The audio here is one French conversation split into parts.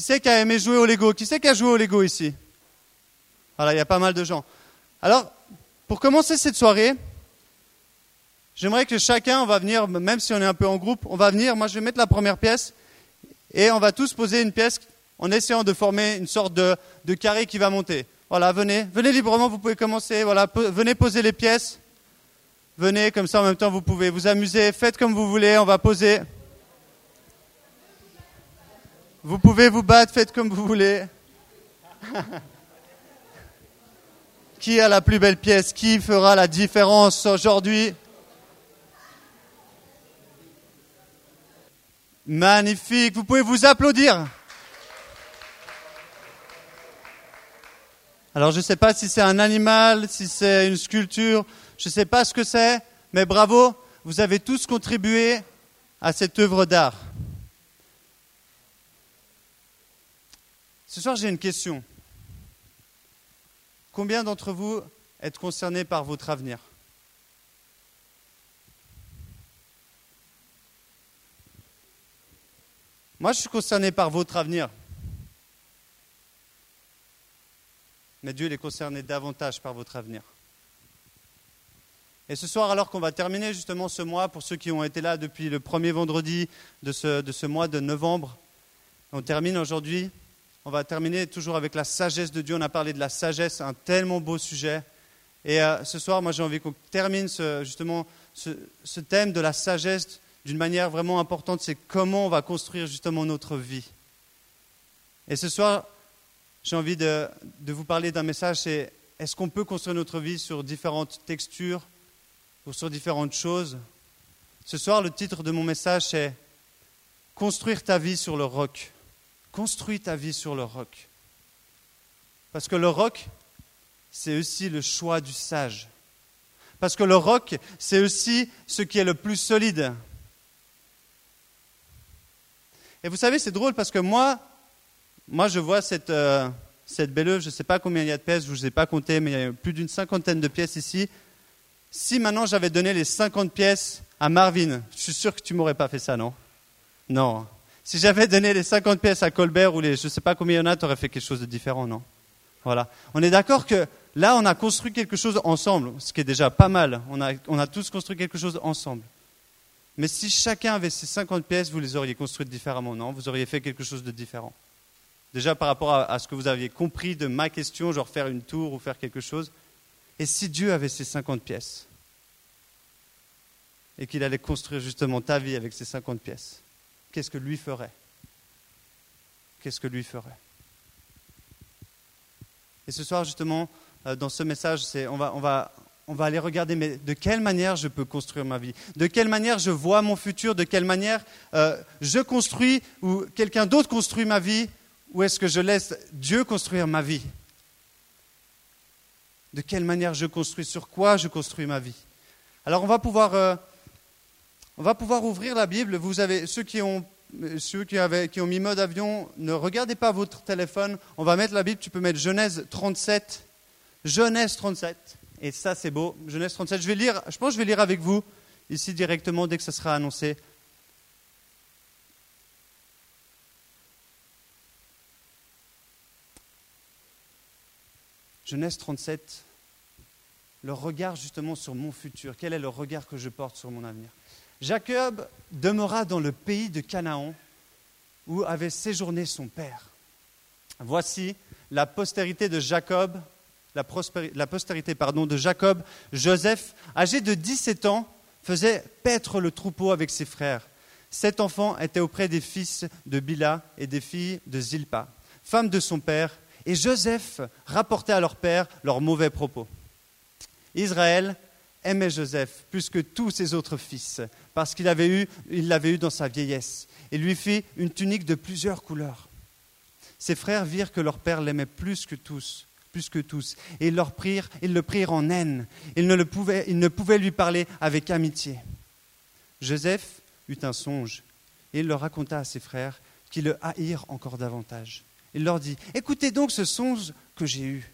Qui c'est qui a aimé jouer au Lego? Qui c'est qui a joué au Lego ici? Voilà, il y a pas mal de gens. Alors, pour commencer cette soirée, j'aimerais que chacun, on va venir, même si on est un peu en groupe, on va venir, moi je vais mettre la première pièce, et on va tous poser une pièce en essayant de former une sorte de, carré qui va monter. Voilà, venez, venez librement, vous pouvez commencer, voilà, venez poser les pièces. Venez, comme ça en même temps vous pouvez vous amuser, faites comme vous voulez, on va poser. Vous pouvez vous battre, faites comme vous voulez. Qui a la plus belle pièce? Qui fera la différence aujourd'hui? Magnifique, vous pouvez vous applaudir. Alors je ne sais pas si c'est un animal, si c'est une sculpture, je ne sais pas ce que c'est, mais bravo, vous avez tous contribué à cette œuvre d'art. Ce soir, j'ai une question. Combien d'entre vous êtes concernés par votre avenir? Moi, je suis concerné par votre avenir. Mais Dieu est concerné davantage par votre avenir. Et ce soir, alors qu'on va terminer justement ce mois, pour ceux qui ont été là depuis le premier vendredi de ce, de ce mois de novembre, on termine aujourd'hui, on va terminer toujours avec la sagesse de Dieu. On a parlé de la sagesse, un tellement beau sujet. Et euh, ce soir, moi j'ai envie qu'on termine ce, justement ce, thème de la sagesse d'une manière vraiment importante, c'est comment on va construire justement notre vie. Et ce soir, j'ai envie de, de, vous parler d'un message, c'est est-ce qu'on peut construire notre vie sur différentes textures, ou sur différentes choses? Ce soir, le titre de mon message, c'est Construire ta vie sur le roc. Construis ta vie sur le roc. Parce que le roc, c'est aussi le choix du sage. Parce que le roc, c'est aussi ce qui est le plus solide. Et vous savez, c'est drôle parce que moi, moi je vois cette, euh, cette belle œuvre, je ne sais pas combien il y a de pièces, je ne vous ai pas compté, mais il y a plus d'une cinquantaine de pièces ici. Si maintenant j'avais donné les 50 pièces à Marvin, je suis sûr que tu m'aurais pas fait ça, non? Non. Si j'avais donné les 50 pièces à Colbert ou les je ne sais pas combien il y en a, tu aurais fait quelque chose de différent, non? Voilà. On est d'accord que là, on a construit quelque chose ensemble, ce qui est déjà pas mal. On a, on a tous construit quelque chose ensemble. Mais si chacun avait ces 50 pièces, vous les auriez construites différemment, non? Vous auriez fait quelque chose de différent. Déjà par rapport à, à, ce que vous aviez compris de ma question, genre faire une tour ou faire quelque chose, et si Dieu avait ces 50 pièces et qu'il allait construire justement ta vie avec ces 50 pièces, qu'est-ce que lui ferait? Qu'est-ce que lui ferait? Et ce soir, justement, euh, dans ce message, on va, on, va, on va aller regarder mais de quelle manière je peux construire ma vie, de quelle manière je vois mon futur, de quelle manière euh, je construis ou quelqu'un d'autre construit ma vie, ou est-ce que je laisse Dieu construire ma vie? De quelle manière je construis, sur quoi je construis ma vie? Alors on va pouvoir, euh, on va pouvoir ouvrir la Bible. Vous avez ceux qui ont qui ont mis mode avion, ne regardez pas votre téléphone. On va mettre la Bible. Tu peux mettre Genèse 37. Genèse 37. Et ça, c'est beau. Genèse 37. Je vais lire. Je pense que je vais lire avec vous ici directement dès que ça sera annoncé. Genèse 37, le regard justement sur mon futur. Quel est le regard que je porte sur mon avenir? Jacob demeura dans le pays de Canaan où avait séjourné son père. Voici la postérité de Jacob, la, postérité pardon, de Jacob. Joseph, âgé de 17 ans, faisait paître le troupeau avec ses frères. Cet enfant était auprès des fils de Bila et des filles de Zilpa, femme de son père, et Joseph rapportait à leur père leurs mauvais propos. Israël aimait Joseph plus que tous ses autres fils, parce qu'il l'avait eu, eu dans sa vieillesse, et lui fit une tunique de plusieurs couleurs. Ses frères virent que leur père l'aimait plus que tous, plus que tous, et ils, leur prirent, ils le prirent en haine. Ils ne, le pouvaient, ils ne pouvaient lui parler avec amitié. Joseph eut un songe, et il le raconta à ses frères, qui le haïrent encore davantage. Il leur dit, écoutez donc ce songe que j'ai eu.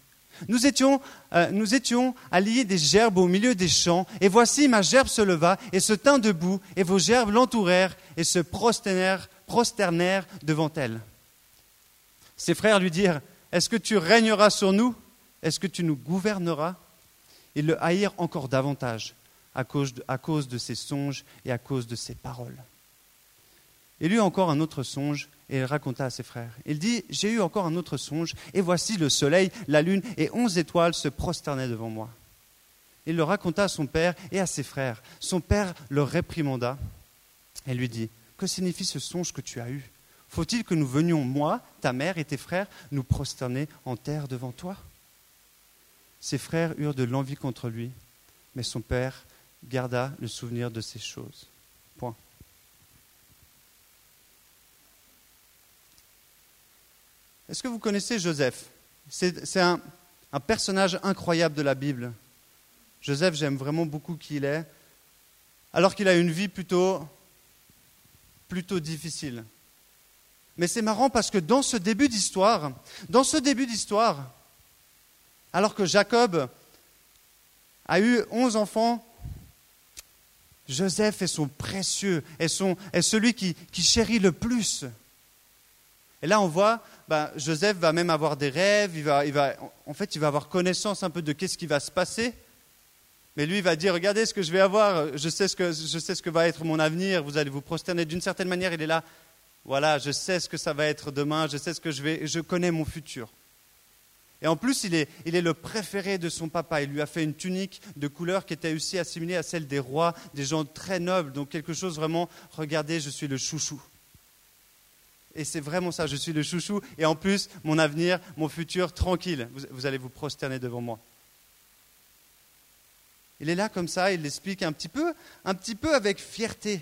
Nous étions, euh, nous lier des gerbes au milieu des champs, et voici ma gerbe se leva et se tint debout, et vos gerbes l'entourèrent et se prosternèrent, prosternèrent devant elle. Ses frères lui dirent, Est-ce que tu régneras sur nous? Est-ce que tu nous gouverneras? Ils le haïrent encore davantage à cause, de, à cause de ses songes et à cause de ses paroles. Il eut encore un autre songe et il raconta à ses frères. Il dit, J'ai eu encore un autre songe, et voici le soleil, la lune et onze étoiles se prosternaient devant moi. Il le raconta à son père et à ses frères. Son père le réprimanda et lui dit, Que signifie ce songe que tu as eu? Faut-il que nous venions, moi, ta mère et tes frères, nous prosterner en terre devant toi? Ses frères eurent de l'envie contre lui, mais son père garda le souvenir de ces choses. Point. Est-ce que vous connaissez Joseph? C'est un, personnage incroyable de la Bible. Joseph, j'aime vraiment beaucoup qui il est, alors qu'il a une vie plutôt, difficile. Mais c'est marrant parce que dans ce début d'histoire, dans ce début d'histoire, alors que Jacob a eu onze enfants, Joseph est son précieux, est, celui qui chérit le plus. Et là, on voit, ben, Joseph va même avoir des rêves, il va, il va, en fait, il va avoir connaissance un peu de qu'est-ce qui va se passer. Mais lui, il va dire, regardez ce que je vais avoir, je sais ce que, je sais ce que va être mon avenir, vous allez vous prosterner. D'une certaine manière, il est là, voilà, je sais ce que ça va être demain, je sais ce que je vais, je connais mon futur. Et en plus, il est, il est le préféré de son papa. Il lui a fait une tunique de couleur qui était aussi assimilée à celle des rois, des gens très nobles. Donc quelque chose vraiment, regardez, je suis le chouchou. Et c'est vraiment ça, je suis le chouchou. Et en plus, mon avenir, mon futur, tranquille. Vous, allez vous prosterner devant moi. Il est là comme ça, il l'explique un petit peu, un petit peu avec fierté,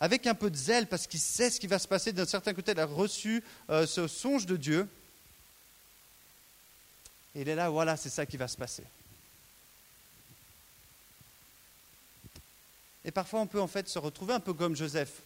avec un peu de zèle, parce qu'il sait ce qui va se passer. D'un certain côté, il a reçu euh, ce songe de Dieu. Et il est là, voilà, c'est ça qui va se passer. Et parfois, on peut en fait se retrouver un peu comme Joseph.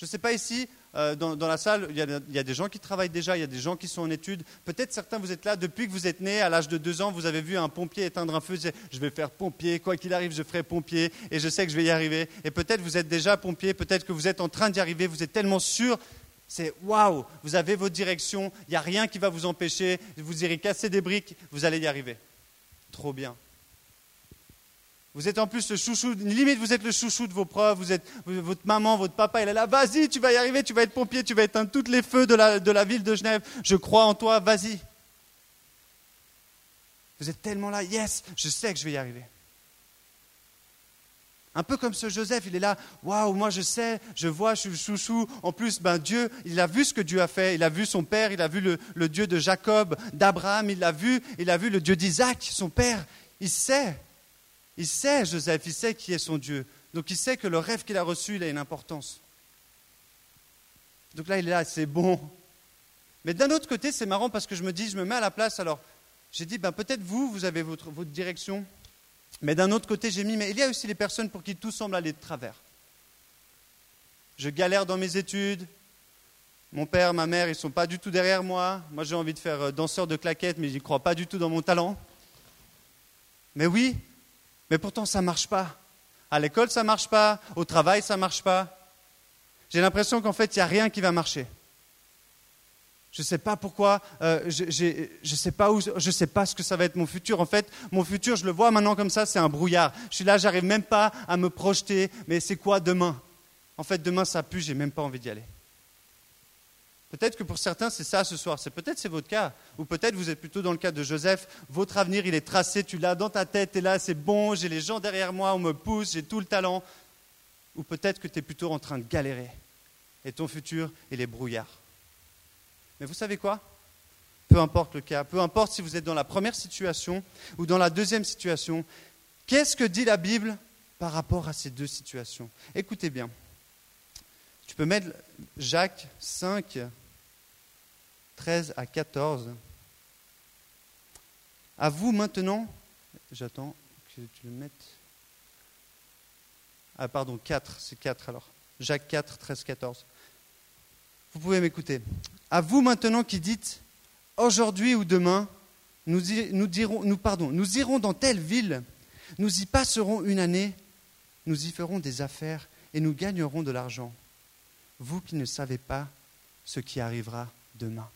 Je ne sais pas ici, euh, dans, la salle, il y, a, des gens qui travaillent déjà, il y a des gens qui sont en études. Peut-être certains, vous êtes là, depuis que vous êtes né, à l'âge de deux ans, vous avez vu un pompier éteindre un feu, je vais faire pompier, quoi qu'il arrive, je ferai pompier, et je sais que je vais y arriver. Et peut-être vous êtes déjà pompier, peut-être que vous êtes en train d'y arriver, vous êtes tellement sûr, c'est waouh, vous avez votre direction, il n'y a rien qui va vous empêcher, vous irez casser des briques, vous allez y arriver. Trop bien. Vous êtes en plus le chouchou, limite vous êtes le chouchou de vos profs, vous êtes, votre maman, votre papa, il est là, vas-y, tu vas y arriver, tu vas être pompier, tu vas éteindre tous les feux de la, ville de Genève, je crois en toi, vas-y. Vous êtes tellement là, yes, je sais que je vais y arriver. Un peu comme ce Joseph, il est là, waouh, moi je sais, je vois, je suis le chouchou. En plus, ben Dieu, il a vu ce que Dieu a fait. Il a vu son père, il a vu le Dieu de Jacob, d'Abraham, il l'a vu, il a vu le Dieu d'Isaac, son père. Il sait. Il sait, Joseph, il sait qui est son Dieu. Donc il sait que le rêve qu'il a reçu, il a une importance. Donc là, il est là, c'est bon. Mais d'un autre côté, c'est marrant parce que je me dis, je me mets à la place. Alors, j'ai dit, ben, peut-être vous, vous avez votre, direction. Mais d'un autre côté, j'ai mis, mais il y a aussi les personnes pour qui tout semble aller de travers. Je galère dans mes études. Mon père, ma mère, ils ne sont pas du tout derrière moi. Moi, j'ai envie de faire euh, danseur de claquettes, mais ils ne croient pas du tout dans mon talent. Mais oui, mais pourtant, ça ne marche pas. À l'école, ça ne marche pas. Au travail, ça ne marche pas. J'ai l'impression qu'en fait, il n'y a rien qui va marcher. Je ne sais pas pourquoi, euh, je ne sais pas sais pas ce que ça va être mon futur. En fait, mon futur, je le vois maintenant comme ça, c'est un brouillard. Je suis là, j'arrive même pas à me projeter. Mais c'est quoi demain? En fait, demain, ça pue, j'ai même pas envie d'y aller. Peut-être que pour certains, c'est ça ce soir. C'est peut-être c'est votre cas. Ou peut-être vous êtes plutôt dans le cas de Joseph. Votre avenir, il est tracé. Tu l'as dans ta tête. Et là, c'est bon. J'ai les gens derrière moi. On me pousse. J'ai tout le talent. Ou peut-être que tu es plutôt en train de galérer. Et ton futur, il est brouillard. Mais vous savez quoi? Peu importe le cas. Peu importe si vous êtes dans la première situation ou dans la deuxième situation. Qu'est-ce que dit la Bible par rapport à ces deux situations? Écoutez bien. Tu peux mettre Jacques 5, 13 à 14. À vous maintenant, j'attends que tu le mettes. Ah, pardon, 4, c'est 4 alors. Jacques 4, 13, 14. Vous pouvez m'écouter. À vous maintenant qui dites, aujourd'hui ou demain, nous, nous, dirons, nous, pardon, nous irons dans telle ville, nous y passerons une année, nous y ferons des affaires et nous gagnerons de l'argent. Vous qui ne savez pas ce qui arrivera demain.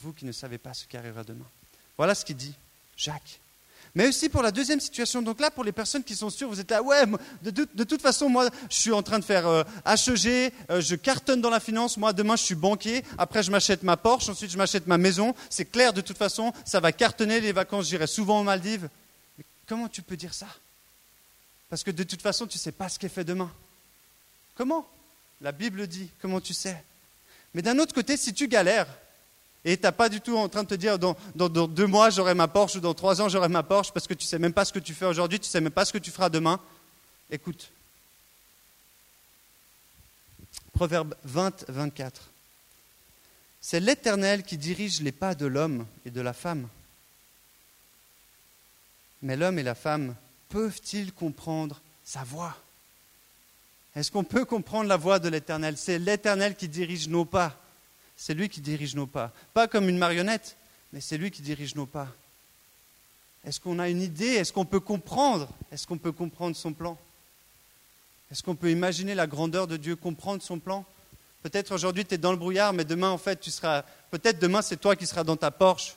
Vous qui ne savez pas ce qui arrivera demain. Voilà ce qu'il dit, Jacques. Mais aussi pour la deuxième situation. Donc là, pour les personnes qui sont sûres, vous êtes là, ouais, de, toute façon, moi, je suis en train de faire HEG, euh, je cartonne dans la finance, moi, demain, je suis banquier, après, je m'achète ma Porsche, ensuite, je m'achète ma maison. C'est clair, de toute façon, ça va cartonner les vacances, j'irai souvent aux Maldives. Mais comment tu peux dire ça? Parce que de toute façon, tu ne sais pas ce qui est fait demain. Comment? La Bible dit, comment tu sais? Mais d'un autre côté, si tu galères, et tu n'es pas du tout en train de te dire dans, deux mois j'aurai ma Porsche ou dans trois ans j'aurai ma Porsche parce que tu ne sais même pas ce que tu fais aujourd'hui, tu ne sais même pas ce que tu feras demain. Écoute. Proverbe 20, 24. C'est l'Éternel qui dirige les pas de l'homme et de la femme. Mais l'homme et la femme peuvent-ils comprendre sa voix? Est-ce qu'on peut comprendre la voix de l'Éternel? C'est l'Éternel qui dirige nos pas c'est lui qui dirige nos pas. Pas comme une marionnette, mais c'est lui qui dirige nos pas. Est-ce qu'on a une idée? Est-ce qu'on peut comprendre? Est-ce qu'on peut comprendre son plan? Est-ce qu'on peut imaginer la grandeur de Dieu, comprendre son plan? Peut-être aujourd'hui tu es dans le brouillard, mais demain en fait tu seras. Peut-être demain c'est toi qui seras dans ta Porsche.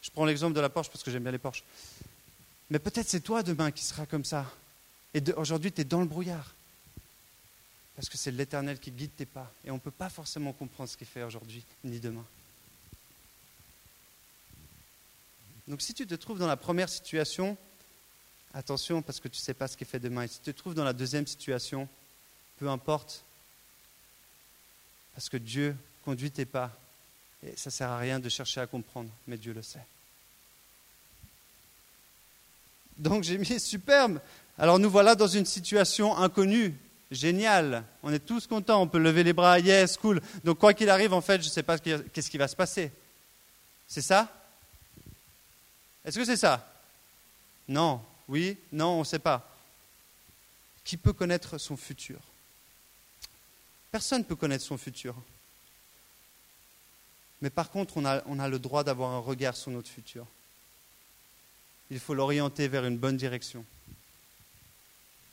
Je prends l'exemple de la Porsche parce que j'aime bien les Porsches. Mais peut-être c'est toi demain qui seras comme ça. Et aujourd'hui tu es dans le brouillard. Parce que c'est l'Éternel qui guide tes pas. Et on ne peut pas forcément comprendre ce qu'il fait aujourd'hui ni demain. Donc si tu te trouves dans la première situation, attention parce que tu ne sais pas ce qu'il fait demain. Et si tu te trouves dans la deuxième situation, peu importe, parce que Dieu conduit tes pas. Et ça ne sert à rien de chercher à comprendre, mais Dieu le sait. Donc j'ai mis superbe. Alors nous voilà dans une situation inconnue. Génial, on est tous contents, on peut lever les bras, yes, cool. Donc quoi qu'il arrive, en fait, je ne sais pas qu'est-ce qui va se passer. C'est ça? Est-ce que c'est ça? Non, oui, non, on ne sait pas. Qui peut connaître son futur? Personne ne peut connaître son futur. Mais par contre, on a, on a le droit d'avoir un regard sur notre futur. Il faut l'orienter vers une bonne direction.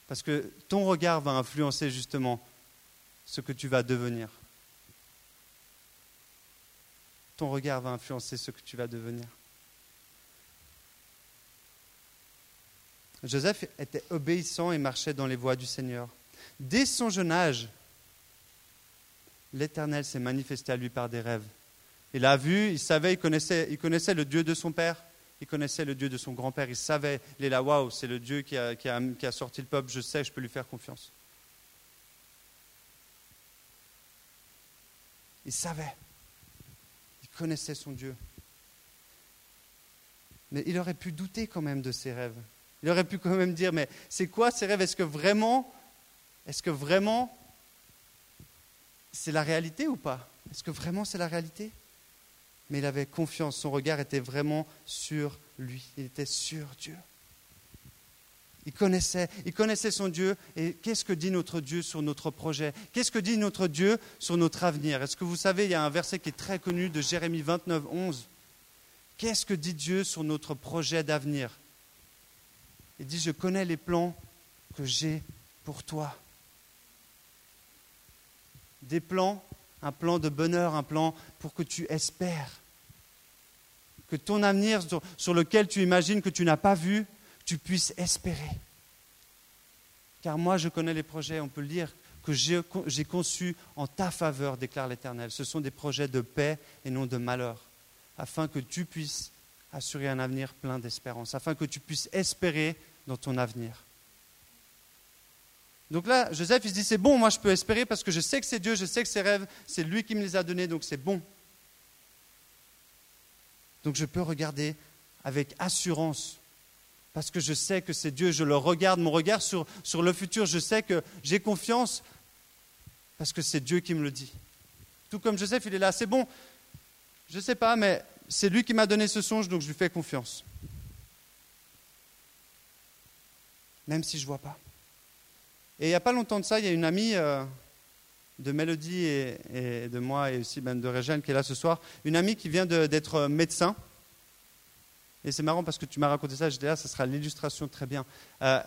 Parce que ton regard va influencer justement ce que tu vas devenir. Ton regard va influencer ce que tu vas devenir. Joseph était obéissant et marchait dans les voies du Seigneur. Dès son jeune âge, l'Éternel s'est manifesté à lui par des rêves. Il a vu, il savait, il connaissait, il connaissait le Dieu de son père il connaissait le Dieu de son grand-père, il savait, là, waouh, c'est le Dieu qui a, qui, a, sorti le peuple, je sais, je peux lui faire confiance. Il savait, il connaissait son Dieu. Mais il aurait pu douter quand même de ses rêves. Il aurait pu quand même dire, mais c'est quoi ces rêves? Est-ce que vraiment, est-ce que vraiment c'est la réalité ou pas? Est-ce que vraiment c'est la réalité? Mais il avait confiance, son regard était vraiment sur lui, il était sur Dieu. Il connaissait, il connaissait son Dieu. Et qu'est-ce que dit notre Dieu sur notre projet? Qu'est-ce que dit notre Dieu sur notre avenir? Est-ce que vous savez, il y a un verset qui est très connu de Jérémie 29, 11. Qu'est-ce que dit Dieu sur notre projet d'avenir? Il dit, je connais les plans que j'ai pour toi. Des plans un plan de bonheur, un plan pour que tu espères. Que ton avenir sur, lequel tu imagines que tu n'as pas vu, tu puisses espérer. Car moi, je connais les projets, on peut le dire, que j'ai conçus en ta faveur, déclare l'Éternel. Ce sont des projets de paix et non de malheur, afin que tu puisses assurer un avenir plein d'espérance, afin que tu puisses espérer dans ton avenir. Donc là, Joseph, il se dit, c'est bon, moi je peux espérer parce que je sais que c'est Dieu, je sais que ses rêves, c'est lui qui me les a donnés, donc c'est bon. Donc je peux regarder avec assurance parce que je sais que c'est Dieu, je le regarde, mon regard sur, sur le futur, je sais que j'ai confiance parce que c'est Dieu qui me le dit. Tout comme Joseph, il est là, c'est bon, je ne sais pas, mais c'est lui qui m'a donné ce songe, donc je lui fais confiance. Même si je ne vois pas. Et il n'y a pas longtemps de ça, il y a une amie euh, de Mélodie et, de moi et aussi ben, de Régène qui est là ce soir, une amie qui vient d'être médecin. Et c'est marrant parce que tu m'as raconté ça, j'étais là, ça sera l'illustration très bien. Euh,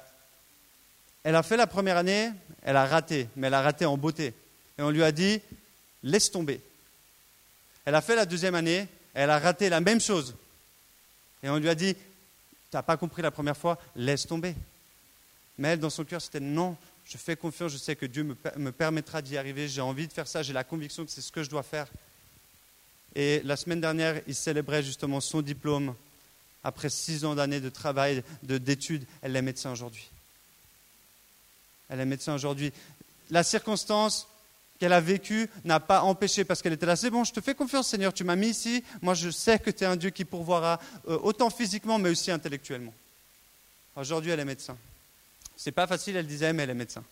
elle a fait la première année, elle a raté, mais elle a raté en beauté. Et on lui a dit, laisse tomber. Elle a fait la deuxième année, elle a raté la même chose. Et on lui a dit, tu n'as pas compris la première fois, laisse tomber. Mais elle, dans son cœur, c'était non, je fais confiance, je sais que Dieu me, permettra d'y arriver, j'ai envie de faire ça, j'ai la conviction que c'est ce que je dois faire. Et la semaine dernière, il célébrait justement son diplôme. Après six ans d'années de travail, d'études, elle est médecin aujourd'hui. Elle est médecin aujourd'hui. La circonstance qu'elle a vécue n'a pas empêché, parce qu'elle était là, c'est bon, je te fais confiance Seigneur, tu m'as mis ici, moi je sais que tu es un Dieu qui pourvoira euh, autant physiquement mais aussi intellectuellement. Aujourd'hui, elle est médecin. C'est pas facile, elle disait, mais elle est médecin.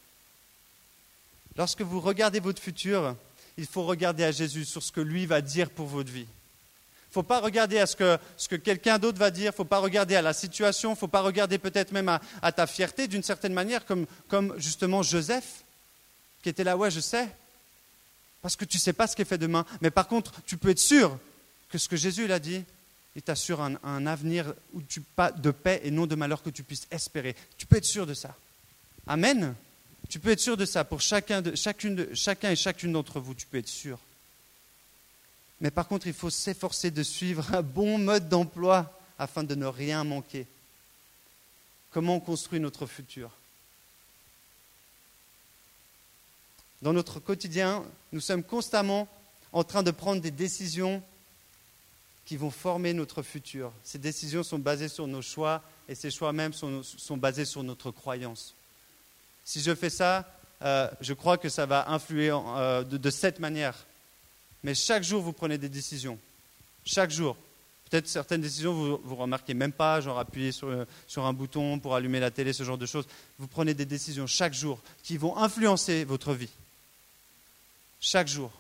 Lorsque vous regardez votre futur, il faut regarder à Jésus sur ce que lui va dire pour votre vie. Il ne faut pas regarder à ce que, ce que quelqu'un d'autre va dire, il ne faut pas regarder à la situation, il ne faut pas regarder peut-être même à, ta fierté d'une certaine manière, comme, comme justement Joseph, qui était là, ouais, je sais, parce que tu ne sais pas ce qui est fait demain, mais par contre, tu peux être sûr que ce que Jésus l'a dit, il t'assure un, avenir où tu, pas de paix et non de malheur que tu puisses espérer. Tu peux être sûr de ça. Amen. Tu peux être sûr de ça pour chacun, de, chacun et chacune d'entre vous. Tu peux être sûr. Mais par contre, il faut s'efforcer de suivre un bon mode d'emploi afin de ne rien manquer. Comment on construit notre futur? Dans notre quotidien, nous sommes constamment en train de prendre des décisions qui vont former notre futur. Ces décisions sont basées sur nos choix et ces choix même sont, basés sur notre croyance. Si je fais ça, euh, je crois que ça va influer euh, de, cette manière. Mais chaque jour, vous prenez des décisions. Chaque jour. Peut-être certaines décisions, vous ne remarquez même pas, genre appuyer sur, sur un bouton pour allumer la télé, ce genre de choses. Vous prenez des décisions chaque jour qui vont influencer votre vie. Chaque jour.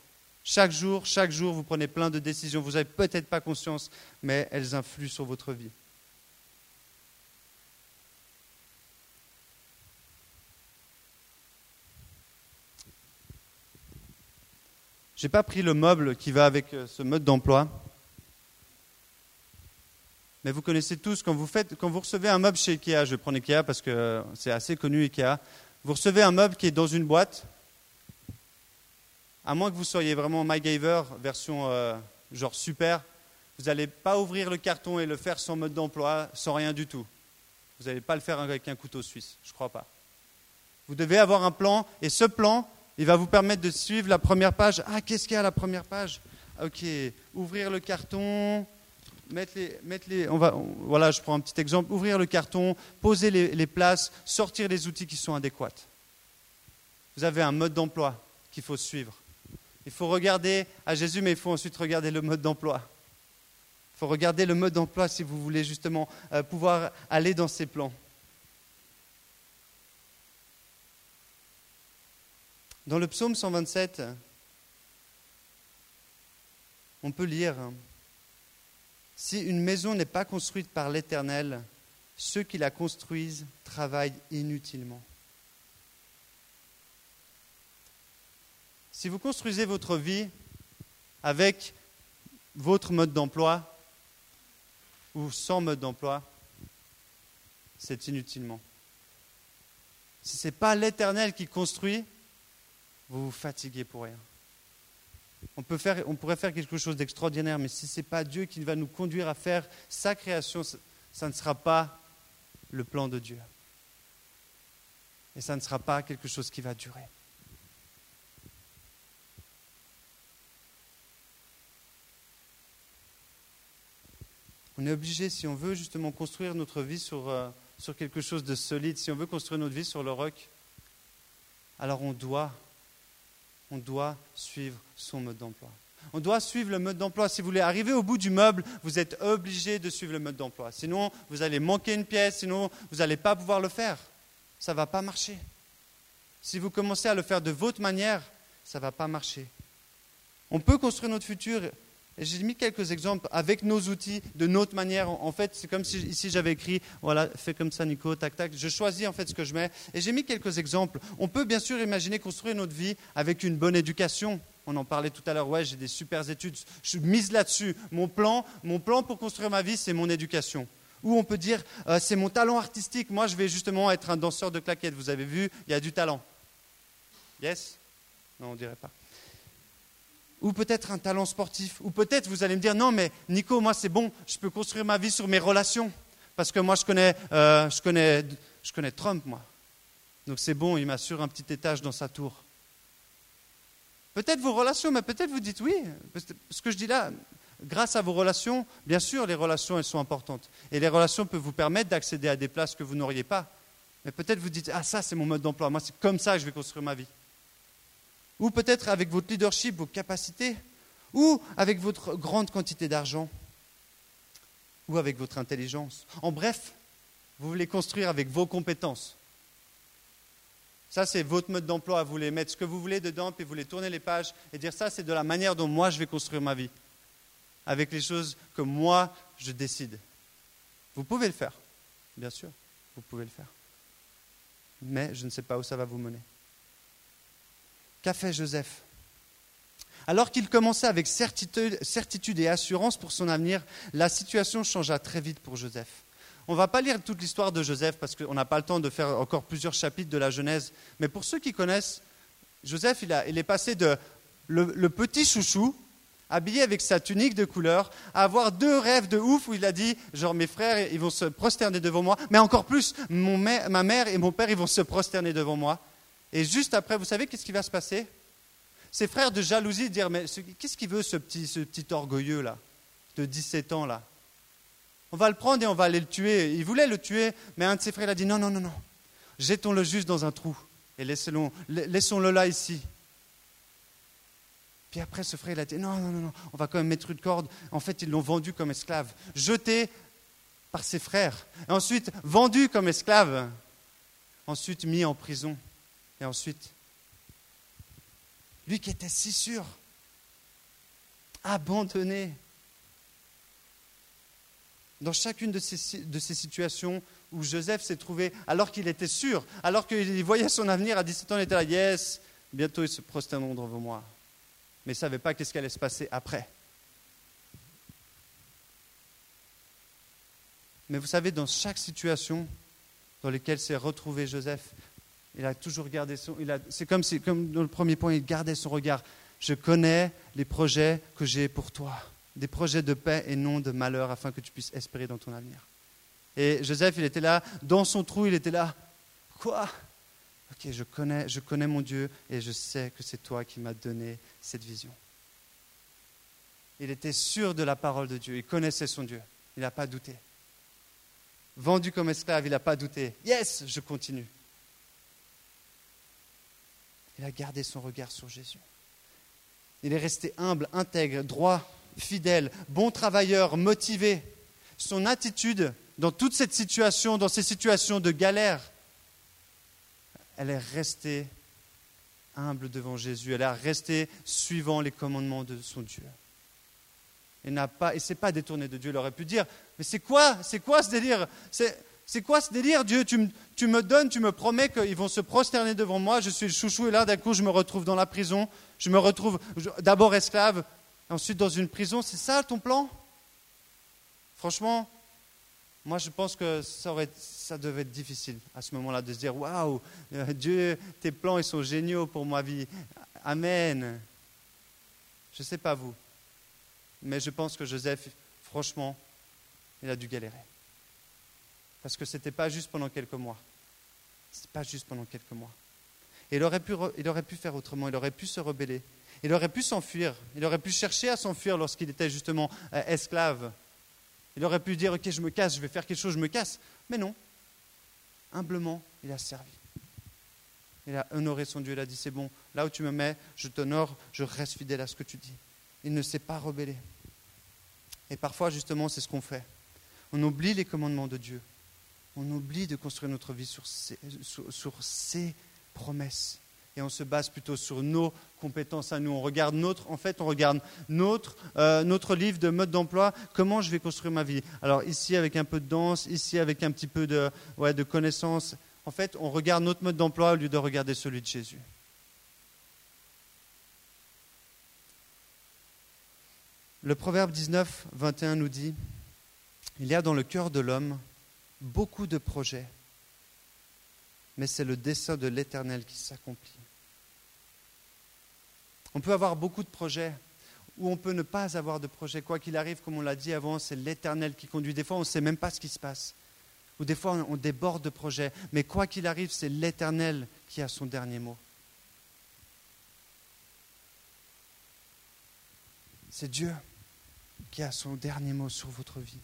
Chaque jour, chaque jour, vous prenez plein de décisions. Vous n'avez peut-être pas conscience, mais elles influent sur votre vie. Je n'ai pas pris le meuble qui va avec euh, ce mode d'emploi. Mais vous connaissez tous, quand vous, faites, quand vous recevez un meuble chez Ikea, je vais prendre Ikea parce que c'est assez connu Ikea, vous recevez un meuble qui est dans une boîte, à moins que vous soyez vraiment MacGyver, version euh, genre super, vous n'allez pas ouvrir le carton et le faire sans mode d'emploi, sans rien du tout. Vous n'allez pas le faire avec un couteau suisse, je ne crois pas. Vous devez avoir un plan, et ce plan, il va vous permettre de suivre la première page. Ah, qu'est-ce qu'il y a à la première page? Ok, ouvrir le carton, mettre les, mettre les on va, voilà, je prends un petit exemple, ouvrir le carton, poser les places, sortir les outils qui sont adéquats. Vous avez un mode d'emploi qu'il faut suivre. Il faut regarder à Jésus, mais il faut ensuite regarder le mode d'emploi. Il faut regarder le mode d'emploi si vous voulez justement euh, pouvoir aller dans ces plans. Dans le psaume 127, on peut lire Si une maison n'est pas construite par l'Éternel, ceux qui la construisent travaillent inutilement. Si vous construisez votre vie avec votre mode d'emploi ou sans mode d'emploi, c'est inutilement. Si ce n'est pas l'Éternel qui construit, vous vous fatiguez pour rien. On, peut faire, on pourrait faire quelque chose d'extraordinaire, mais si ce n'est pas Dieu qui va nous conduire à faire sa création, ça ne sera pas le plan de Dieu. Et ça ne sera pas quelque chose qui va durer. On est obligé, si on veut justement construire notre vie sur, euh, sur quelque chose de solide, si on veut construire notre vie sur le roc, alors on doit, on doit suivre son mode d'emploi. On doit suivre le mode d'emploi. Si vous voulez arriver au bout du meuble, vous êtes obligé de suivre le mode d'emploi. Sinon, vous allez manquer une pièce, sinon, vous n'allez pas pouvoir le faire. Ça ne va pas marcher. Si vous commencez à le faire de votre manière, ça ne va pas marcher. On peut construire notre futur j'ai mis quelques exemples avec nos outils, de notre manière. En fait, c'est comme si ici j'avais écrit, voilà, fais comme ça Nico, tac, tac. Je choisis en fait ce que je mets. Et j'ai mis quelques exemples. On peut bien sûr imaginer construire notre vie avec une bonne éducation. On en parlait tout à l'heure, ouais, j'ai des super études, je mise là-dessus. Mon plan, mon plan pour construire ma vie, c'est mon éducation. Ou on peut dire, euh, c'est mon talent artistique. Moi, je vais justement être un danseur de claquettes. Vous avez vu, il y a du talent. Yes? Non, on dirait pas. Ou peut-être un talent sportif. Ou peut-être vous allez me dire, non, mais Nico, moi c'est bon, je peux construire ma vie sur mes relations. Parce que moi je connais, euh, je connais, je connais Trump, moi. Donc c'est bon, il m'assure un petit étage dans sa tour. Peut-être vos relations, mais peut-être vous dites oui. Ce que je dis là, grâce à vos relations, bien sûr, les relations, elles sont importantes. Et les relations peuvent vous permettre d'accéder à des places que vous n'auriez pas. Mais peut-être vous dites, ah ça, c'est mon mode d'emploi. Moi, c'est comme ça que je vais construire ma vie. Ou peut-être avec votre leadership, vos capacités. Ou avec votre grande quantité d'argent. Ou avec votre intelligence. En bref, vous voulez construire avec vos compétences. Ça, c'est votre mode d'emploi. Vous voulez mettre ce que vous voulez dedans, puis vous voulez tourner les pages et dire ça, c'est de la manière dont moi je vais construire ma vie. Avec les choses que moi je décide. Vous pouvez le faire, bien sûr, vous pouvez le faire. Mais je ne sais pas où ça va vous mener. Qu'a fait Joseph alors qu'il commençait avec certitude, et assurance pour son avenir, la situation changea très vite pour Joseph. On ne va pas lire toute l'histoire de Joseph parce qu'on n'a pas le temps de faire encore plusieurs chapitres de la Genèse. Mais pour ceux qui connaissent, Joseph, il, est passé de le, petit chouchou, habillé avec sa tunique de couleur, à avoir deux rêves de ouf où il a dit, genre mes frères, ils vont se prosterner devant moi, mais encore plus, ma mère et mon père, ils vont se prosterner devant moi. Et juste après, vous savez qu'est-ce qui va se passer? Ses frères de jalousie dire, mais qu'est-ce qu'il veut ce petit, ce petit orgueilleux là, de 17 ans là? On va le prendre et on va aller le tuer. Il voulait le tuer, mais un de ses frères a dit non, non, non, non. Jetons-le juste dans un trou et laissons-le là ici. Puis après, ce frère a dit non, non, non, non, on va quand même mettre une corde. En fait, ils l'ont vendu comme esclave, jeté par ses frères, ensuite vendu comme esclave, ensuite mis en prison, et ensuite, lui qui était si sûr, abandonné, dans chacune de ces, de ces situations où Joseph s'est trouvé, alors qu'il était sûr, alors qu'il voyait son avenir à 17 ans, il était là, yes, bientôt ils se prosterneront devant moi. Mais il ne savait pas qu'est-ce qui allait se passer après. Mais vous savez, dans chaque situation dans laquelle s'est retrouvé Joseph, il a toujours gardé son. C'est comme, si, comme dans le premier point, il gardait son regard. Je connais les projets que j'ai pour toi des projets de paix et non de malheur afin que tu puisses espérer dans ton avenir. Et Joseph, il était là, dans son trou, il était là. Quoi? Ok, je connais, je connais mon Dieu et je sais que c'est toi qui m'as donné cette vision. Il était sûr de la parole de Dieu, il connaissait son Dieu, il n'a pas douté. Vendu comme esclave, il n'a pas douté. Yes, je continue. Il a gardé son regard sur Jésus. Il est resté humble, intègre, droit fidèle, bon travailleur, motivé. Son attitude dans toute cette situation, dans ces situations de galère, elle est restée humble devant Jésus. Elle est restée suivant les commandements de son Dieu. Il n'a pas, et c'est pas détourné de Dieu. Il aurait pu dire, mais c'est quoi, c'est quoi ce délire? Quoi ce délire, Dieu tu, me donnes, tu me promets qu'ils vont se prosterner devant moi. Je suis le chouchou et là, d'un coup, je me retrouve dans la prison. Je me retrouve d'abord esclave, ensuite dans une prison. C'est ça ton plan? Franchement, moi je pense que ça devait être difficile à ce moment-là de se dire Waouh, euh, Dieu, tes plans ils sont géniaux pour ma vie. Amen. Je ne sais pas vous, mais je pense que Joseph, franchement, il a dû galérer. Parce que ce n'était pas juste pendant quelques mois. Ce n'était pas juste pendant quelques mois. Il aurait, pu, il aurait pu faire autrement, il aurait pu se rebeller, il aurait pu s'enfuir, il aurait pu chercher à s'enfuir lorsqu'il était justement euh, esclave. Il aurait pu dire, ok, je me casse, je vais faire quelque chose, je me casse. Mais non, humblement, il a servi. Il a honoré son Dieu, il a dit, c'est bon, là où tu me mets, je t'honore, je reste fidèle à ce que tu dis. Il ne s'est pas rebellé. Et parfois, justement, c'est ce qu'on fait. On oublie les commandements de Dieu. On oublie de construire notre vie sur ses promesses et on se base plutôt sur nos compétences à nous. On regarde notre, en fait, on regarde notre, euh, notre livre de mode d'emploi, comment je vais construire ma vie? Alors ici avec un peu de danse, ici avec un petit peu de, ouais, de connaissances. En fait, on regarde notre mode d'emploi au lieu de regarder celui de Jésus. Le Proverbe 19, 21 nous dit, il y a dans le cœur de l'homme beaucoup de projets, mais c'est le dessein de l'Éternel qui s'accomplit. On peut avoir beaucoup de projets, ou on peut ne pas avoir de projet. Quoi qu'il arrive, comme on l'a dit avant, c'est l'Éternel qui conduit. Des fois, on ne sait même pas ce qui se passe. Ou des fois, on déborde de projets. Mais quoi qu'il arrive, c'est l'Éternel qui a son dernier mot. C'est Dieu qui a son dernier mot sur votre vie.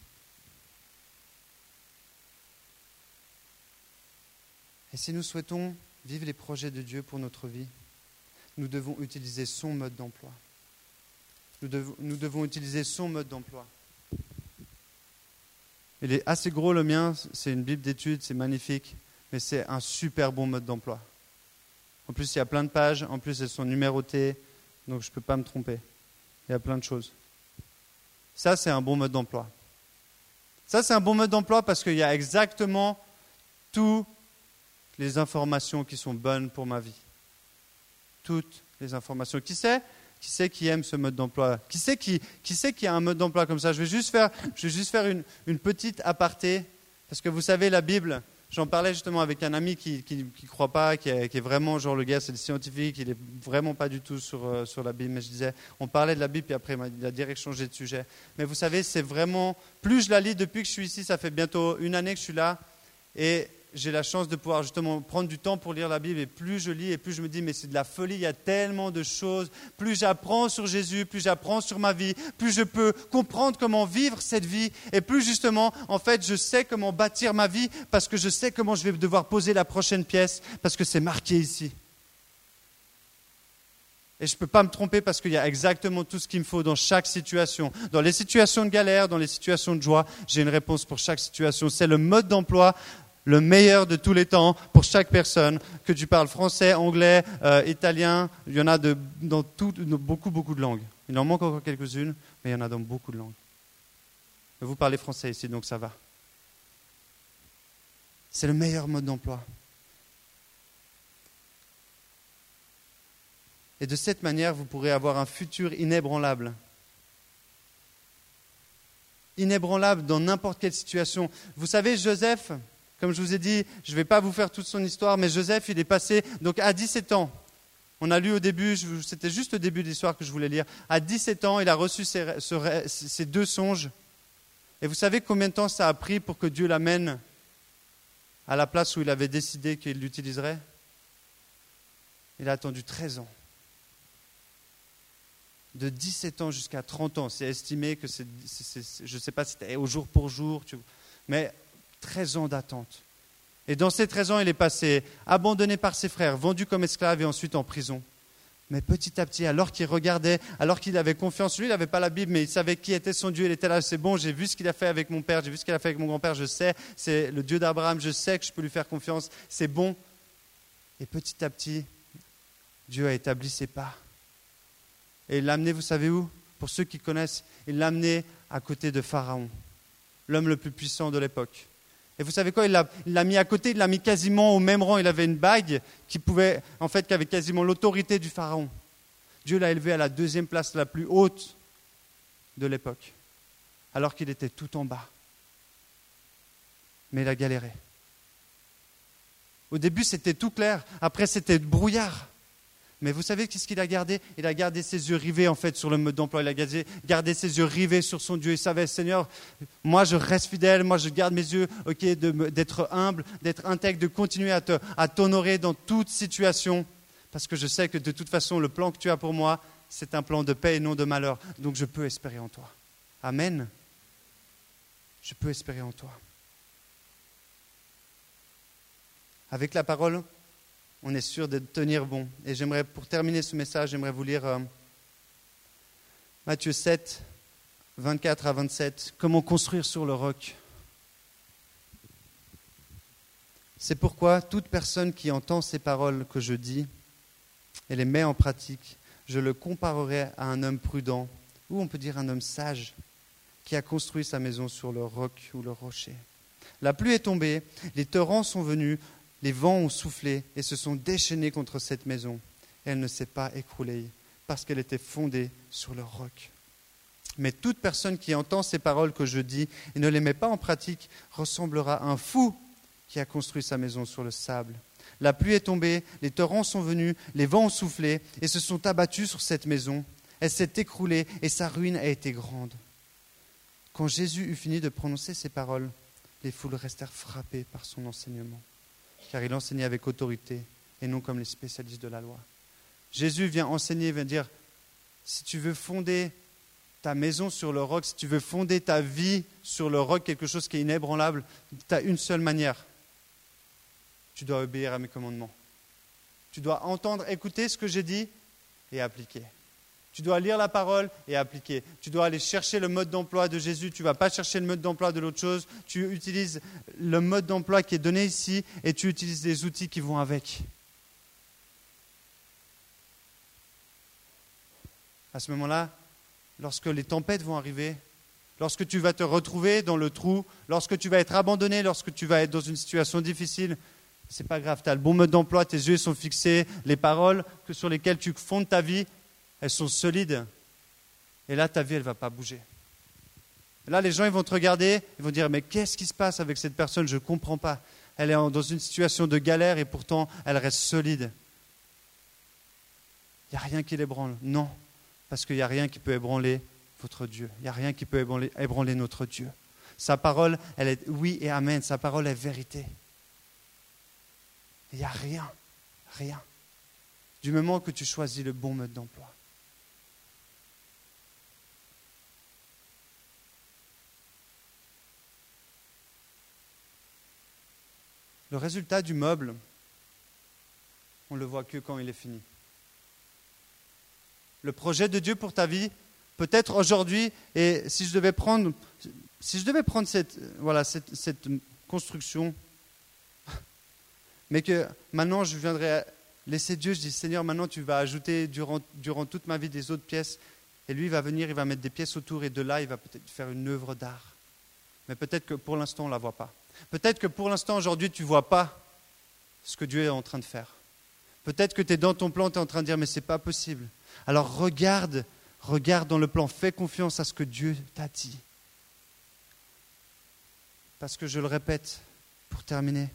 Et si nous souhaitons vivre les projets de Dieu pour notre vie, nous devons utiliser son mode d'emploi. Nous devons, utiliser son mode d'emploi. Il est assez gros le mien, c'est une Bible d'études, c'est magnifique, mais c'est un super bon mode d'emploi. En plus, il y a plein de pages, en plus, elles sont numérotées, donc je ne peux pas me tromper. Il y a plein de choses. Ça, c'est un bon mode d'emploi. Ça, c'est un bon mode d'emploi parce qu'il y a exactement toutes les informations qui sont bonnes pour ma vie. Toutes les informations. Qui sait qui sait qui aime ce mode d'emploi? Qui sait qui, qui sait qui a un mode d'emploi comme ça? Je vais juste faire, je vais juste faire une, une, petite aparté, parce que vous savez, la Bible, j'en parlais justement avec un ami qui ne croit pas, qui est, vraiment, genre le gars, c'est le scientifique, il n'est vraiment pas du tout sur, euh, sur la Bible. Mais je disais, on parlait de la Bible, puis après, il a direct changé de sujet. Mais vous savez, c'est vraiment, plus je la lis depuis que je suis ici, ça fait bientôt une année que je suis là, et j'ai la chance de pouvoir justement prendre du temps pour lire la Bible et plus je lis et plus je me dis mais c'est de la folie, il y a tellement de choses. Plus j'apprends sur Jésus, plus j'apprends sur ma vie, plus je peux comprendre comment vivre cette vie et plus justement en fait je sais comment bâtir ma vie parce que je sais comment je vais devoir poser la prochaine pièce parce que c'est marqué ici. Et je ne peux pas me tromper parce qu'il y a exactement tout ce qu'il me faut dans chaque situation. Dans les situations de galère, dans les situations de joie, j'ai une réponse pour chaque situation. C'est le mode d'emploi le meilleur de tous les temps pour chaque personne, que tu parles français, anglais, euh, italien, il y en a de, dans, beaucoup, beaucoup de langues. Il en manque encore quelques-unes, mais il y en a dans beaucoup de langues. Vous parlez français ici, donc ça va. C'est le meilleur mode d'emploi. Et de cette manière, vous pourrez avoir un futur inébranlable. Inébranlable dans n'importe quelle situation. Vous savez, Joseph, comme je vous ai dit, je ne vais pas vous faire toute son histoire, mais Joseph, il est passé donc à 17 ans. On a lu au début, c'était juste le début de l'histoire que je voulais lire. À 17 ans, il a reçu ses, deux songes. Et vous savez combien de temps ça a pris pour que Dieu l'amène à la place où il avait décidé qu'il l'utiliserait? Il a attendu 13 ans. De 17 ans jusqu'à 30 ans. C'est estimé que c'est, je ne sais pas si c'était au jour pour jour, mais 13 ans d'attente. Et dans ces 13 ans, il est passé abandonné par ses frères, vendu comme esclave et ensuite en prison. Mais petit à petit, alors qu'il regardait, alors qu'il avait confiance, lui, il n'avait pas la Bible, mais il savait qui était son Dieu. Il était là, c'est bon, j'ai vu ce qu'il a fait avec mon père, j'ai vu ce qu'il a fait avec mon grand-père, je sais, c'est le Dieu d'Abraham, je sais que je peux lui faire confiance, c'est bon. Et petit à petit, Dieu a établi ses pas. Et il l'a amené, vous savez où? Pour ceux qui connaissent, il l'a amené à côté de Pharaon, l'homme le plus puissant de l'époque. Et vous savez quoi Il l'a mis à côté, il l'a mis quasiment au même rang. Il avait une bague qui pouvait, en fait, qui avait quasiment l'autorité du pharaon. Dieu l'a élevé à la deuxième place la plus haute de l'époque, alors qu'il était tout en bas. Mais il a galéré. Au début, c'était tout clair. Après, c'était brouillard. Mais vous savez qu'est-ce qu'il a gardé? Il a gardé ses yeux rivés en fait sur le mode d'emploi. Il a gardé, ses yeux rivés sur son Dieu. Il savait, Seigneur, moi je reste fidèle, moi je garde mes yeux, ok, d'être humble, d'être intègre, de continuer à t'honorer dans toute situation, parce que je sais que de toute façon le plan que tu as pour moi, c'est un plan de paix et non de malheur. Donc je peux espérer en toi. Amen. Je peux espérer en toi. Avec la parole, on est sûr de tenir bon. Et j'aimerais, pour terminer ce message, j'aimerais vous lire euh, Matthieu 7, 24 à 27. Comment construire sur le roc? C'est pourquoi toute personne qui entend ces paroles que je dis et les met en pratique, je le comparerai à un homme prudent, ou on peut dire un homme sage, qui a construit sa maison sur le roc ou le rocher. La pluie est tombée, les torrents sont venus, les vents ont soufflé et se sont déchaînés contre cette maison. elle ne s'est pas écroulée parce qu'elle était fondée sur le roc. Mais toute personne qui entend ces paroles que je dis et ne les met pas en pratique ressemblera à un fou qui a construit sa maison sur le sable. La pluie est tombée, les torrents sont venus, les vents ont soufflé et se sont abattus sur cette maison. Elle s'est écroulée et sa ruine a été grande. Quand Jésus eut fini de prononcer ces paroles, les foules restèrent frappées par son enseignement, car il enseignait avec autorité et non comme les spécialistes de la loi. Jésus vient enseigner, vient dire, si tu veux fonder ta maison sur le roc, si tu veux fonder ta vie sur le roc, quelque chose qui est inébranlable, tu as une seule manière. Tu dois obéir à mes commandements. Tu dois entendre, écouter ce que j'ai dit et appliquer. Tu dois lire la parole et appliquer. Tu dois aller chercher le mode d'emploi de Jésus. Tu ne vas pas chercher le mode d'emploi de l'autre chose. Tu utilises le mode d'emploi qui est donné ici et tu utilises les outils qui vont avec. À ce moment-là, lorsque les tempêtes vont arriver, lorsque tu vas te retrouver dans le trou, lorsque tu vas être abandonné, lorsque tu vas être dans une situation difficile, c'est pas grave, tu as le bon mode d'emploi, tes yeux sont fixés, les paroles sur lesquelles tu fondes ta vie, elles sont solides. Et là, ta vie, elle ne va pas bouger. là, les gens, ils vont te regarder, ils vont dire, mais qu'est-ce qui se passe avec cette personne? Je ne comprends pas. Elle est dans une situation de galère et pourtant, elle reste solide. Il n'y a rien qui l'ébranle. Non, parce qu'il n'y a rien qui peut ébranler votre Dieu. Il n'y a rien qui peut ébranler, ébranler notre Dieu. Sa parole, elle est oui et amen. Sa parole est vérité. Il n'y a rien, rien. Du moment que tu choisis le bon mode d'emploi. Le résultat du meuble, on le voit que quand il est fini. Le projet de Dieu pour ta vie, peut-être aujourd'hui, et si je devais prendre, si je devais prendre cette, voilà, cette, construction, mais que maintenant je viendrais laisser Dieu, je dis Seigneur, maintenant tu vas ajouter durant, durant toute ma vie des autres pièces, et lui il va venir, il va mettre des pièces autour, et de là il va peut-être faire une œuvre d'art. Mais peut-être que pour l'instant on ne la voit pas. Peut-être que pour l'instant, aujourd'hui, tu ne vois pas ce que Dieu est en train de faire. Peut-être que tu es dans ton plan, tu es en train de dire, mais ce n'est pas possible. Alors regarde, regarde dans le plan, fais confiance à ce que Dieu t'a dit. Parce que je le répète, pour terminer,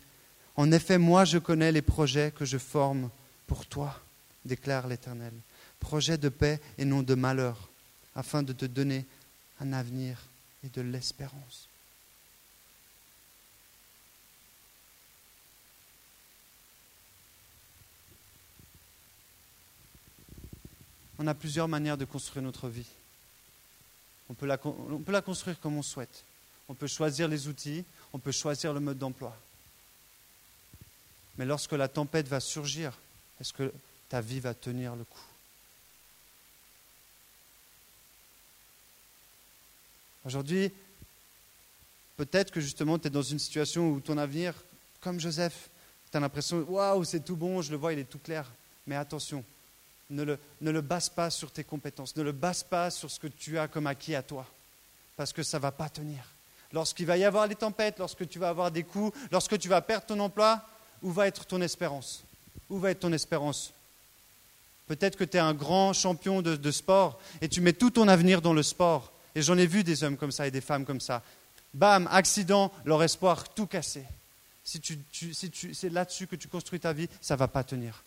en effet, moi je connais les projets que je forme pour toi, déclare l'Éternel. Projets de paix et non de malheur, afin de te donner un avenir et de l'espérance. On a plusieurs manières de construire notre vie. On peut, la, construire comme on souhaite. On peut choisir les outils, on peut choisir le mode d'emploi. Mais lorsque la tempête va surgir, est-ce que ta vie va tenir le coup? Aujourd'hui, peut-être que justement tu es dans une situation où ton avenir, comme Joseph, tu as l'impression, waouh, c'est tout bon, je le vois, il est tout clair. Mais attention, ne le, ne le base pas sur tes compétences, ne le base pas sur ce que tu as comme acquis à toi, parce que ça ne va pas tenir. Lorsqu'il va y avoir les tempêtes, lorsque tu vas avoir des coups, lorsque tu vas perdre ton emploi, où va être ton espérance? Où va être ton espérance? Peut-être que tu es un grand champion de, sport et tu mets tout ton avenir dans le sport. Et j'en ai vu des hommes comme ça et des femmes comme ça. Bam, accident, leur espoir tout cassé. Si, tu, si c'est là-dessus que tu construis ta vie, ça ne va pas tenir.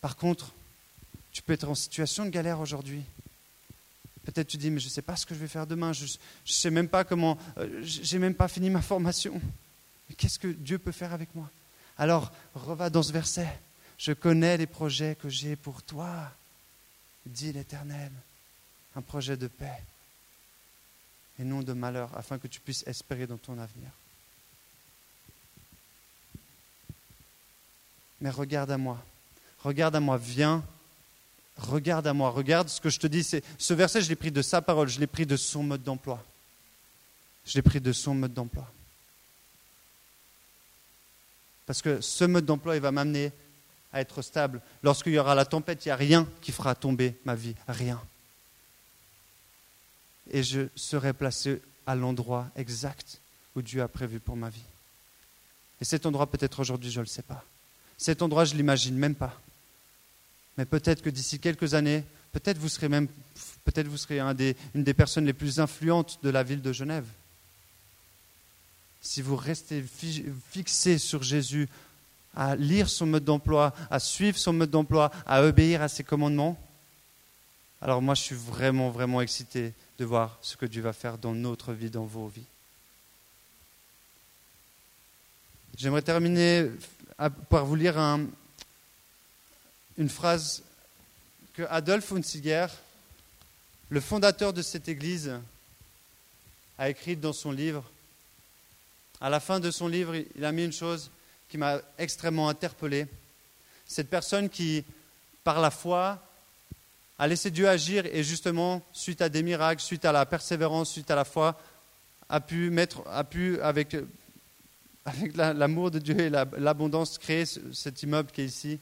Par contre, tu peux être en situation de galère aujourd'hui. Peut-être tu dis, mais je ne sais pas ce que je vais faire demain, je ne sais même pas comment, euh, j'ai même pas fini ma formation. Qu'est-ce que Dieu peut faire avec moi? Alors, reva dans ce verset. Je connais les projets que j'ai pour toi, dit l'Éternel. Un projet de paix et non de malheur, afin que tu puisses espérer dans ton avenir. Mais regarde à moi, regarde à moi, viens regarde à moi, regarde ce que je te dis. Ce verset, je l'ai pris de sa parole, je l'ai pris de son mode d'emploi. Je l'ai pris de son mode d'emploi. Parce que ce mode d'emploi, il va m'amener à être stable. Lorsqu'il y aura la tempête, il n'y a rien qui fera tomber ma vie. Rien. Et je serai placé à l'endroit exact où Dieu a prévu pour ma vie. Et cet endroit, peut-être aujourd'hui, je ne le sais pas. Cet endroit, je ne l'imagine même pas. Mais peut-être que d'ici quelques années, peut-être vous serez même, peut-être vous serez une des personnes les plus influentes de la ville de Genève. Si vous restez fixé sur Jésus, à lire son mode d'emploi, à suivre son mode d'emploi, à obéir à ses commandements, alors moi je suis vraiment, vraiment excité de voir ce que Dieu va faire dans notre vie, dans vos vies. J'aimerais terminer par vous lire une phrase que Adolphe Hunziger, le fondateur de cette église, a écrite dans son livre. À la fin de son livre, il a mis une chose qui m'a extrêmement interpellé. Cette personne qui, par la foi, a laissé Dieu agir et justement, suite à des miracles, suite à la persévérance, suite à la foi, a pu mettre, a pu avec, avec l'amour de Dieu et l'abondance créer cet immeuble qui est ici,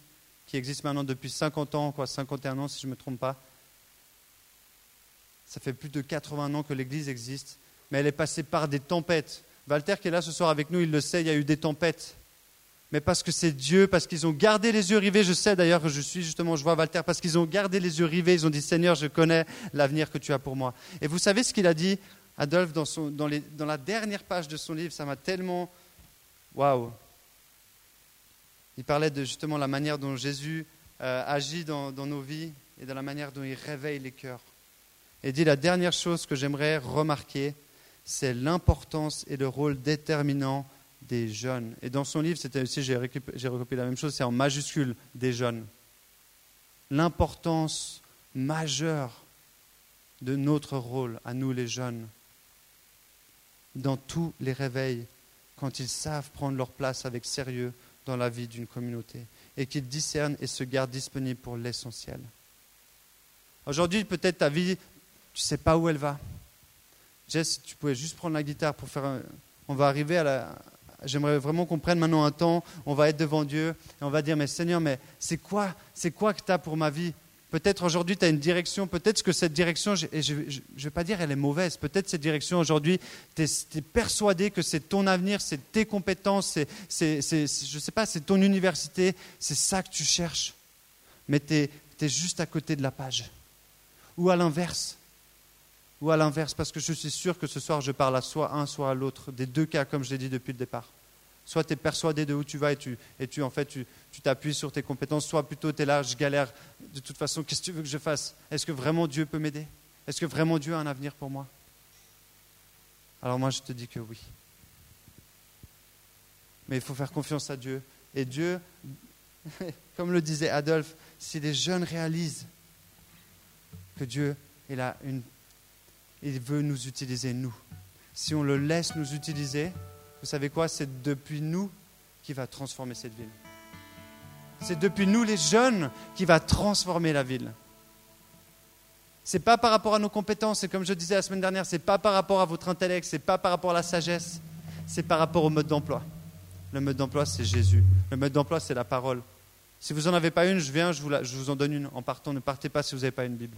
qui existe maintenant depuis 50 ans, quoi, 51 ans si je ne me trompe pas. Ça fait plus de 80 ans que l'Église existe, mais elle est passée par des tempêtes. Walter qui est là ce soir avec nous, il le sait, il y a eu des tempêtes mais parce que c'est Dieu, parce qu'ils ont gardé les yeux rivés. Je sais d'ailleurs que je suis justement, je vois Walter, parce qu'ils ont gardé les yeux rivés. Ils ont dit Seigneur, je connais l'avenir que tu as pour moi. Et vous savez ce qu'il a dit, Adolphe, dans, dans, la dernière page de son livre Ça m'a tellement. Waouh Il parlait de justement la manière dont Jésus euh, agit dans, nos vies et de la manière dont il réveille les cœurs. Et dit La dernière chose que j'aimerais remarquer, c'est l'importance et le rôle déterminant des jeunes. Et dans son livre, c'était aussi, j'ai recopié la même chose, c'est en majuscule des jeunes. L'importance majeure de notre rôle à nous les jeunes dans tous les réveils, quand ils savent prendre leur place avec sérieux dans la vie d'une communauté et qu'ils discernent et se gardent disponibles pour l'essentiel. Aujourd'hui, peut-être ta vie, tu ne sais pas où elle va. Jess, tu pouvais juste prendre la guitare pour faire un... On va arriver à la, J'aimerais vraiment qu'on prenne maintenant un temps, on va être devant Dieu et on va dire, mais Seigneur, mais c'est quoi, c'est quoi que tu as pour ma vie? Peut-être aujourd'hui tu as une direction, peut-être que cette direction, je ne vais pas dire elle est mauvaise, peut-être cette direction aujourd'hui, tu es, persuadé que c'est ton avenir, c'est tes compétences, c'est, je sais pas, c'est ton université, c'est ça que tu cherches. Mais tu es, es juste à côté de la page. Ou à l'inverse, ou à l'inverse, parce que je suis sûr que ce soir je parle à soit un, soit à l'autre, des deux cas, comme je l'ai dit depuis le départ. Soit tu es persuadé de où tu vas et tu, et tu en tu t'appuies sur tes compétences, soit plutôt tu es là, je galère, de toute façon, qu'est-ce que tu veux que je fasse? Est-ce que vraiment Dieu peut m'aider? Est-ce que vraiment Dieu a un avenir pour moi? Alors moi, je te dis que oui. Mais il faut faire confiance à Dieu. Et Dieu, comme le disait Adolphe, si les jeunes réalisent que Dieu il a une il veut nous utiliser, nous. Si on le laisse nous utiliser, vous savez quoi? C'est depuis nous qui va transformer cette ville. C'est depuis nous, les jeunes, qui va transformer la ville. C'est pas par rapport à nos compétences, et comme je disais la semaine dernière, c'est pas par rapport à votre intellect, c'est pas par rapport à la sagesse, c'est par rapport au mode d'emploi. Le mode d'emploi, c'est Jésus. Le mode d'emploi, c'est la parole. Si vous n'en avez pas une, je viens, je vous, je vous en donne une en partant. Ne partez pas si vous n'avez pas une Bible.